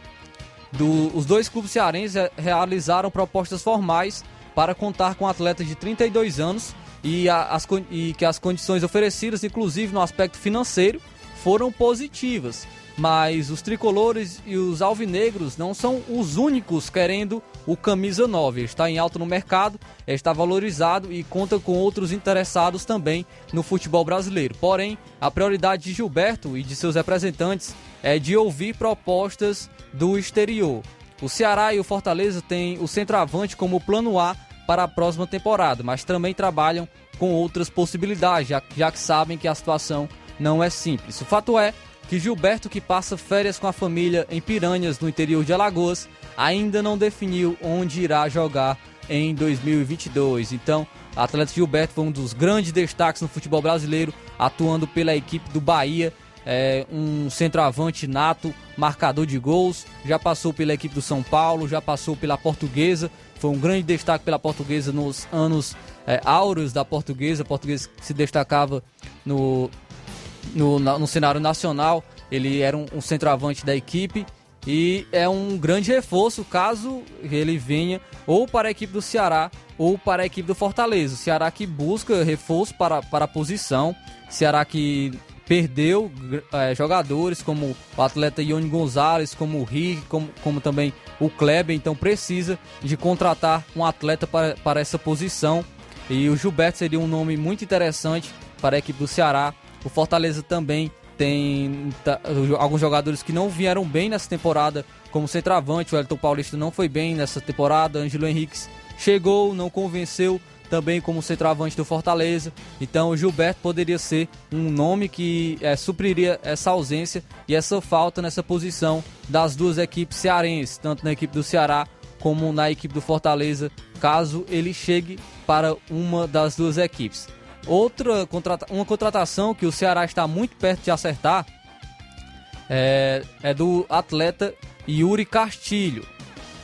Do, os dois clubes cearenses realizaram propostas formais para contar com um atleta de 32 anos e, a, as, e que as condições oferecidas, inclusive no aspecto financeiro, foram positivas. Mas os tricolores e os alvinegros não são os únicos querendo o camisa 9. Ele está em alta no mercado, está valorizado e conta com outros interessados também no futebol brasileiro. Porém, a prioridade de Gilberto e de seus representantes é de ouvir propostas do exterior. O Ceará e o Fortaleza têm o centroavante como plano A para a próxima temporada, mas também trabalham com outras possibilidades, já, já que sabem que a situação não é simples. O fato é que Gilberto, que passa férias com a família em Piranhas, no interior de Alagoas, ainda não definiu onde irá jogar em 2022. Então, o atleta Gilberto foi um dos grandes destaques no futebol brasileiro, atuando pela equipe do Bahia. É, um centroavante nato, marcador de gols, já passou pela equipe do São Paulo, já passou pela Portuguesa, foi um grande destaque pela Portuguesa nos anos é, áureos da Portuguesa, a Portuguesa se destacava no, no, no cenário nacional, ele era um, um centroavante da equipe e é um grande reforço caso ele venha ou para a equipe do Ceará ou para a equipe do Fortaleza. O Ceará que busca reforço para, para a posição, Ceará que perdeu é, jogadores como o atleta Ione Gonzalez, como o Rick, como, como também o Kleber, então precisa de contratar um atleta para, para essa posição. E o Gilberto seria um nome muito interessante para a equipe do Ceará. O Fortaleza também tem tá, alguns jogadores que não vieram bem nessa temporada, como centroavante, o Elton Paulista não foi bem nessa temporada, Ângelo Henriques chegou, não convenceu também como centroavante do Fortaleza. Então o Gilberto poderia ser um nome que é, supriria essa ausência e essa falta nessa posição das duas equipes cearenses, tanto na equipe do Ceará como na equipe do Fortaleza, caso ele chegue para uma das duas equipes. Outra contrata uma contratação que o Ceará está muito perto de acertar é, é do atleta Yuri Castilho.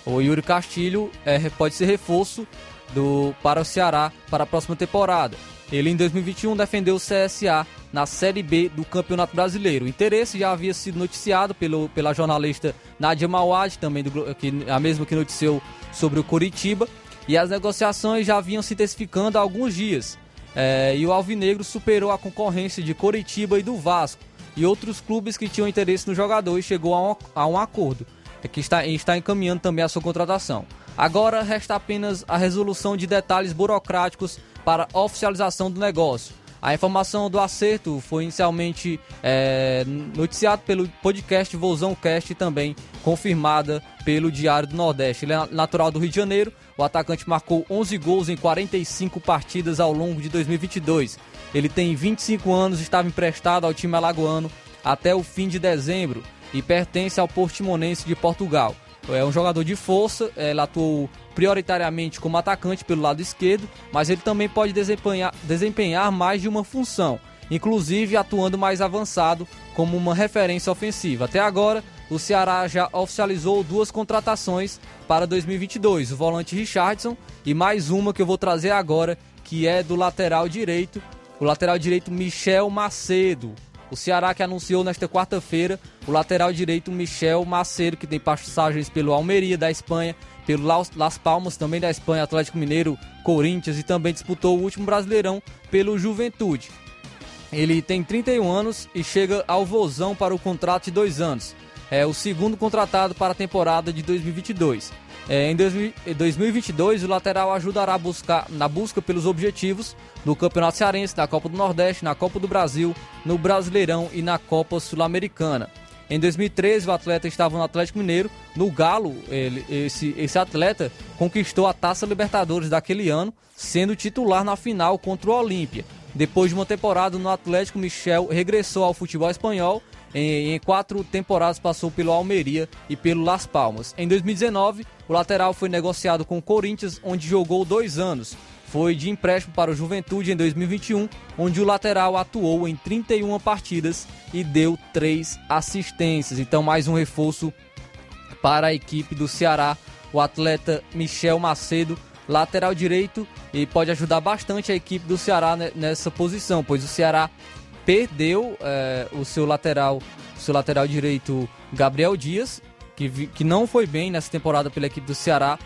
O Yuri Castilho é, pode ser reforço do, para o Ceará para a próxima temporada. Ele em 2021 defendeu o CSA na Série B do Campeonato Brasileiro. O interesse já havia sido noticiado pelo, pela jornalista Nadia Mawad, também do, que, a mesma que noticiou sobre o Curitiba, e as negociações já vinham se intensificando há alguns dias. É, e o Alvinegro superou a concorrência de Coritiba e do Vasco e outros clubes que tinham interesse no jogador e chegou a um, a um acordo, é que está, está encaminhando também a sua contratação. Agora resta apenas a resolução de detalhes burocráticos para oficialização do negócio. A informação do acerto foi inicialmente é, noticiado pelo podcast Vozão Cast e também confirmada pelo Diário do Nordeste. Ele é natural do Rio de Janeiro. O atacante marcou 11 gols em 45 partidas ao longo de 2022. Ele tem 25 anos, estava emprestado ao time alagoano até o fim de dezembro e pertence ao Portimonense de Portugal. É um jogador de força, ele atuou prioritariamente como atacante pelo lado esquerdo, mas ele também pode desempenhar, desempenhar mais de uma função, inclusive atuando mais avançado como uma referência ofensiva. Até agora, o Ceará já oficializou duas contratações para 2022, o volante Richardson e mais uma que eu vou trazer agora, que é do lateral direito, o lateral direito Michel Macedo. O Ceará que anunciou nesta quarta-feira o lateral direito Michel Macedo, que tem passagens pelo Almeria da Espanha, pelo Las Palmas também da Espanha, Atlético Mineiro, Corinthians e também disputou o último Brasileirão pelo Juventude. Ele tem 31 anos e chega ao Vozão para o contrato de dois anos. É o segundo contratado para a temporada de 2022. É, em 2022, o lateral ajudará buscar, na busca pelos objetivos do Campeonato Cearense, na Copa do Nordeste, na Copa do Brasil, no Brasileirão e na Copa Sul-Americana. Em 2013, o atleta estava no Atlético Mineiro. No Galo, ele, esse, esse atleta conquistou a Taça Libertadores daquele ano, sendo titular na final contra o Olímpia. Depois de uma temporada no Atlético, Michel regressou ao futebol espanhol. Em, quatro temporadas passou pelo Almeria e pelo Las Palmas. Em 2019, o lateral foi negociado com o Corinthians, onde jogou dois anos foi de empréstimo para o Juventude em 2021, onde o lateral atuou em 31 partidas e deu três assistências. Então, mais um reforço para a equipe do Ceará, o atleta Michel Macedo, lateral direito, e pode ajudar bastante a equipe do Ceará nessa posição, pois o Ceará perdeu é, o seu lateral, seu lateral direito Gabriel Dias, que, que não foi bem nessa temporada pela equipe do Ceará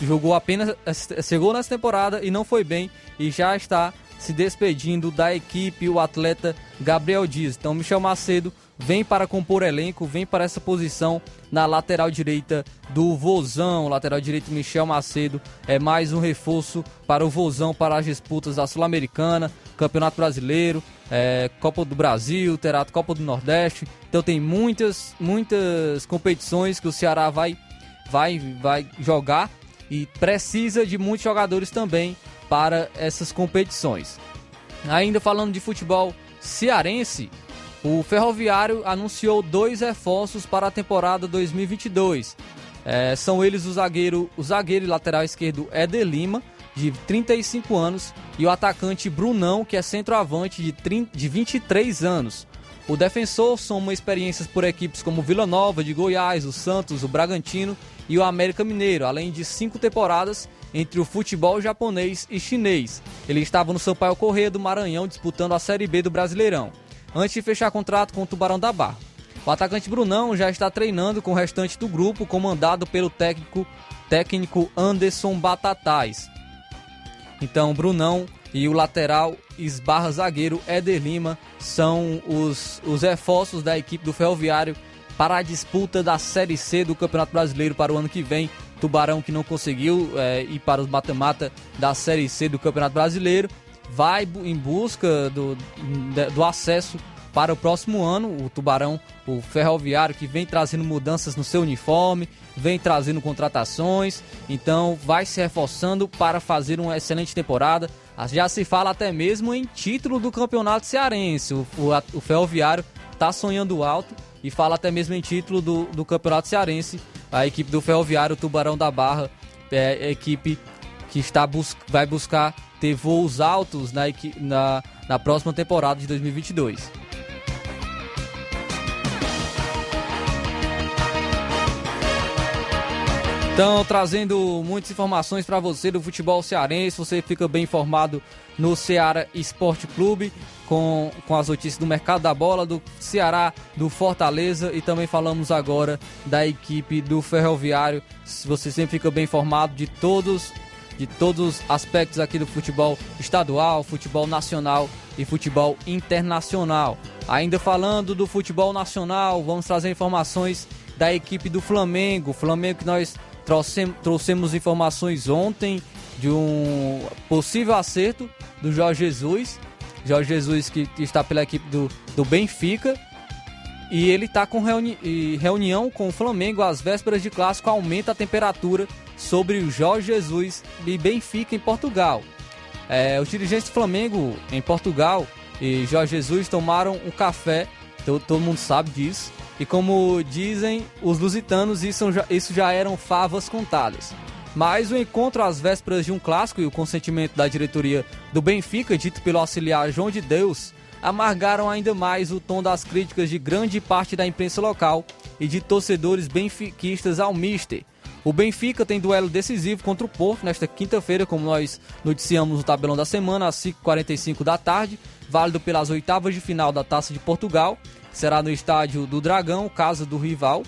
jogou apenas chegou nessa temporada e não foi bem e já está se despedindo da equipe o atleta Gabriel Dias. Então Michel Macedo vem para compor elenco, vem para essa posição na lateral direita do Vozão. Lateral direito Michel Macedo é mais um reforço para o Vozão para as disputas da Sul-Americana, Campeonato Brasileiro, é, Copa do Brasil, terá Copa do Nordeste. Então tem muitas, muitas competições que o Ceará vai, vai, vai jogar e precisa de muitos jogadores também para essas competições. Ainda falando de futebol cearense, o Ferroviário anunciou dois reforços para a temporada 2022. É, são eles o zagueiro, o zagueiro lateral esquerdo Éder Lima, de 35 anos, e o atacante Brunão, que é centroavante de, 30, de 23 anos. O defensor soma experiências por equipes como Vila Nova, de Goiás, o Santos, o Bragantino e o América Mineiro, além de cinco temporadas entre o futebol japonês e chinês. Ele estava no Sampaio Corrêa do Maranhão disputando a Série B do Brasileirão, antes de fechar contrato com o Tubarão da Barra. O atacante Brunão já está treinando com o restante do grupo, comandado pelo técnico, técnico Anderson Batatais. Então, Brunão e o lateral esbarra zagueiro Éder Lima são os, os reforços da equipe do Ferroviário para a disputa da Série C do Campeonato Brasileiro para o ano que vem. Tubarão que não conseguiu é, ir para os mata-mata da Série C do Campeonato Brasileiro vai em busca do, do acesso para o próximo ano. O Tubarão, o Ferroviário, que vem trazendo mudanças no seu uniforme, vem trazendo contratações, então vai se reforçando para fazer uma excelente temporada. Já se fala até mesmo em título do campeonato cearense. O, o, o Ferroviário está sonhando alto e fala até mesmo em título do, do campeonato cearense. A equipe do Ferroviário, o Tubarão da Barra, é a equipe que está bus vai buscar ter voos altos na, na, na próxima temporada de 2022. Então, trazendo muitas informações para você do futebol cearense, você fica bem informado no Ceará Esporte Clube, com, com as notícias do mercado da bola, do Ceará, do Fortaleza e também falamos agora da equipe do Ferroviário. Você sempre fica bem informado de todos de todos os aspectos aqui do futebol estadual, futebol nacional e futebol internacional. Ainda falando do futebol nacional, vamos trazer informações da equipe do Flamengo. Flamengo que nós trouxemos, trouxemos informações ontem de um possível acerto do Jorge Jesus. Jorge Jesus que está pela equipe do, do Benfica. E ele está com reuni reunião com o Flamengo às vésperas de clássico, aumenta a temperatura sobre o Jorge Jesus e Benfica em Portugal. É, os dirigentes do Flamengo em Portugal e Jorge Jesus tomaram um café, todo, todo mundo sabe disso, e como dizem os lusitanos, isso já, isso já eram favas contadas. Mas o encontro às vésperas de um clássico e o consentimento da diretoria do Benfica, dito pelo auxiliar João de Deus, amargaram ainda mais o tom das críticas de grande parte da imprensa local e de torcedores benfiquistas ao Mister. O Benfica tem duelo decisivo contra o Porto nesta quinta-feira, como nós noticiamos no tabelão da semana, às 5h45 da tarde, válido pelas oitavas de final da Taça de Portugal será no estádio do Dragão, casa do rival.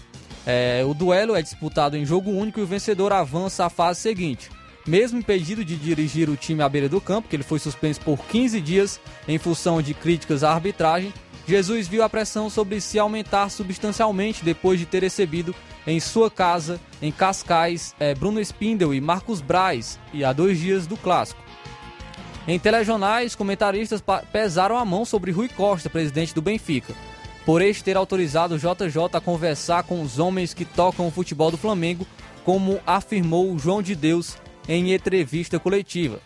É, o duelo é disputado em jogo único e o vencedor avança à fase seguinte. Mesmo impedido de dirigir o time à beira do campo, que ele foi suspenso por 15 dias em função de críticas à arbitragem, Jesus viu a pressão sobre si aumentar substancialmente depois de ter recebido em sua casa, em Cascais, é, Bruno Spindel e Marcos Braz, e há dois dias do clássico. Em telejornais, comentaristas pesaram a mão sobre Rui Costa, presidente do Benfica por este ter autorizado o JJ a conversar com os homens que tocam o futebol do Flamengo, como afirmou João de Deus em entrevista coletiva.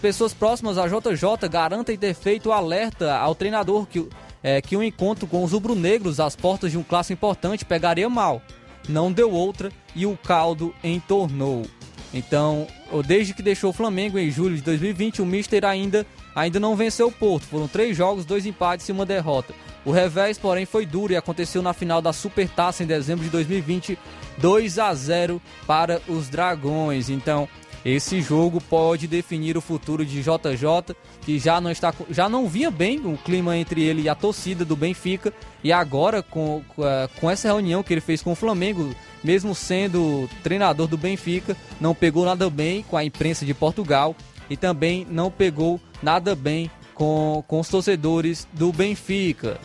Pessoas próximas a JJ garantem ter feito alerta ao treinador que, é, que um encontro com os rubro-negros às portas de um clássico importante pegaria mal. Não deu outra e o caldo entornou. Então, desde que deixou o Flamengo em julho de 2020, o Mister ainda, ainda não venceu o Porto. Foram três jogos, dois empates e uma derrota. O revés, porém, foi duro e aconteceu na final da Supertaça em dezembro de 2020, 2 a 0 para os Dragões. Então, esse jogo pode definir o futuro de JJ, que já não está já não vinha bem o clima entre ele e a torcida do Benfica, e agora com, com eh, essa reunião que ele fez com o Flamengo mesmo sendo treinador do Benfica, não pegou nada bem com a imprensa de Portugal e também não pegou nada bem com, com os torcedores do Benfica.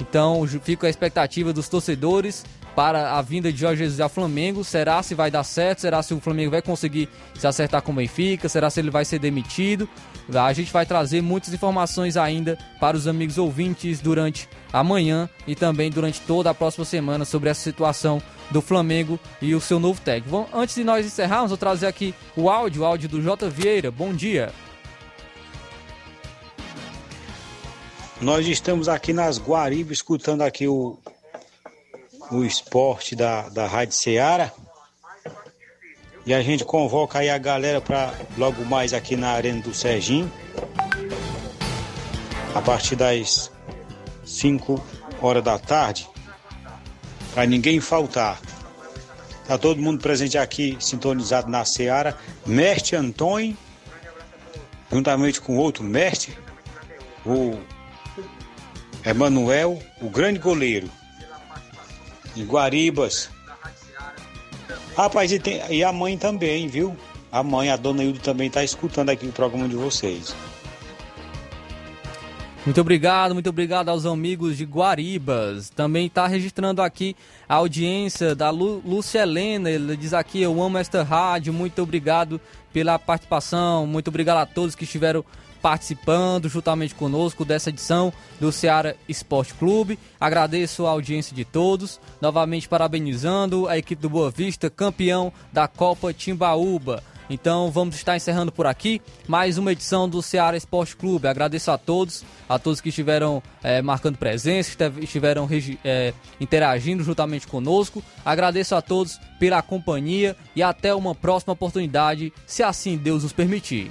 Então fica a expectativa dos torcedores para a vinda de Jorge Jesus ao Flamengo. Será se vai dar certo? Será se o Flamengo vai conseguir se acertar com o Benfica? Será se ele vai ser demitido? A gente vai trazer muitas informações ainda para os amigos ouvintes durante amanhã e também durante toda a próxima semana sobre essa situação do Flamengo e o seu novo técnico. Antes de nós encerrarmos, vou trazer aqui o áudio, o áudio do J. Vieira. Bom dia. Nós estamos aqui nas Guaribas escutando aqui o, o esporte da, da Rádio Ceará. E a gente convoca aí a galera para logo mais aqui na Arena do Serginho. A partir das 5 horas da tarde. Para ninguém faltar. Tá todo mundo presente aqui, sintonizado na Seara. Mestre Antônio, juntamente com outro mestre, o Emanuel, o grande goleiro. Guaribas. Rapaz, e, tem, e a mãe também, viu? A mãe, a dona Hilda também está escutando aqui o programa de vocês. Muito obrigado, muito obrigado aos amigos de Guaribas. Também está registrando aqui a audiência da Lu, Lúcia Helena. Ele diz aqui: Eu amo esta rádio. Muito obrigado pela participação. Muito obrigado a todos que estiveram participando juntamente conosco dessa edição do Ceará Esporte Clube. Agradeço a audiência de todos, novamente parabenizando a equipe do Boa Vista, campeão da Copa Timbaúba. Então vamos estar encerrando por aqui mais uma edição do Ceará Esporte Clube. Agradeço a todos, a todos que estiveram é, marcando presença, estiveram é, interagindo juntamente conosco. Agradeço a todos pela companhia e até uma próxima oportunidade, se assim Deus nos permitir.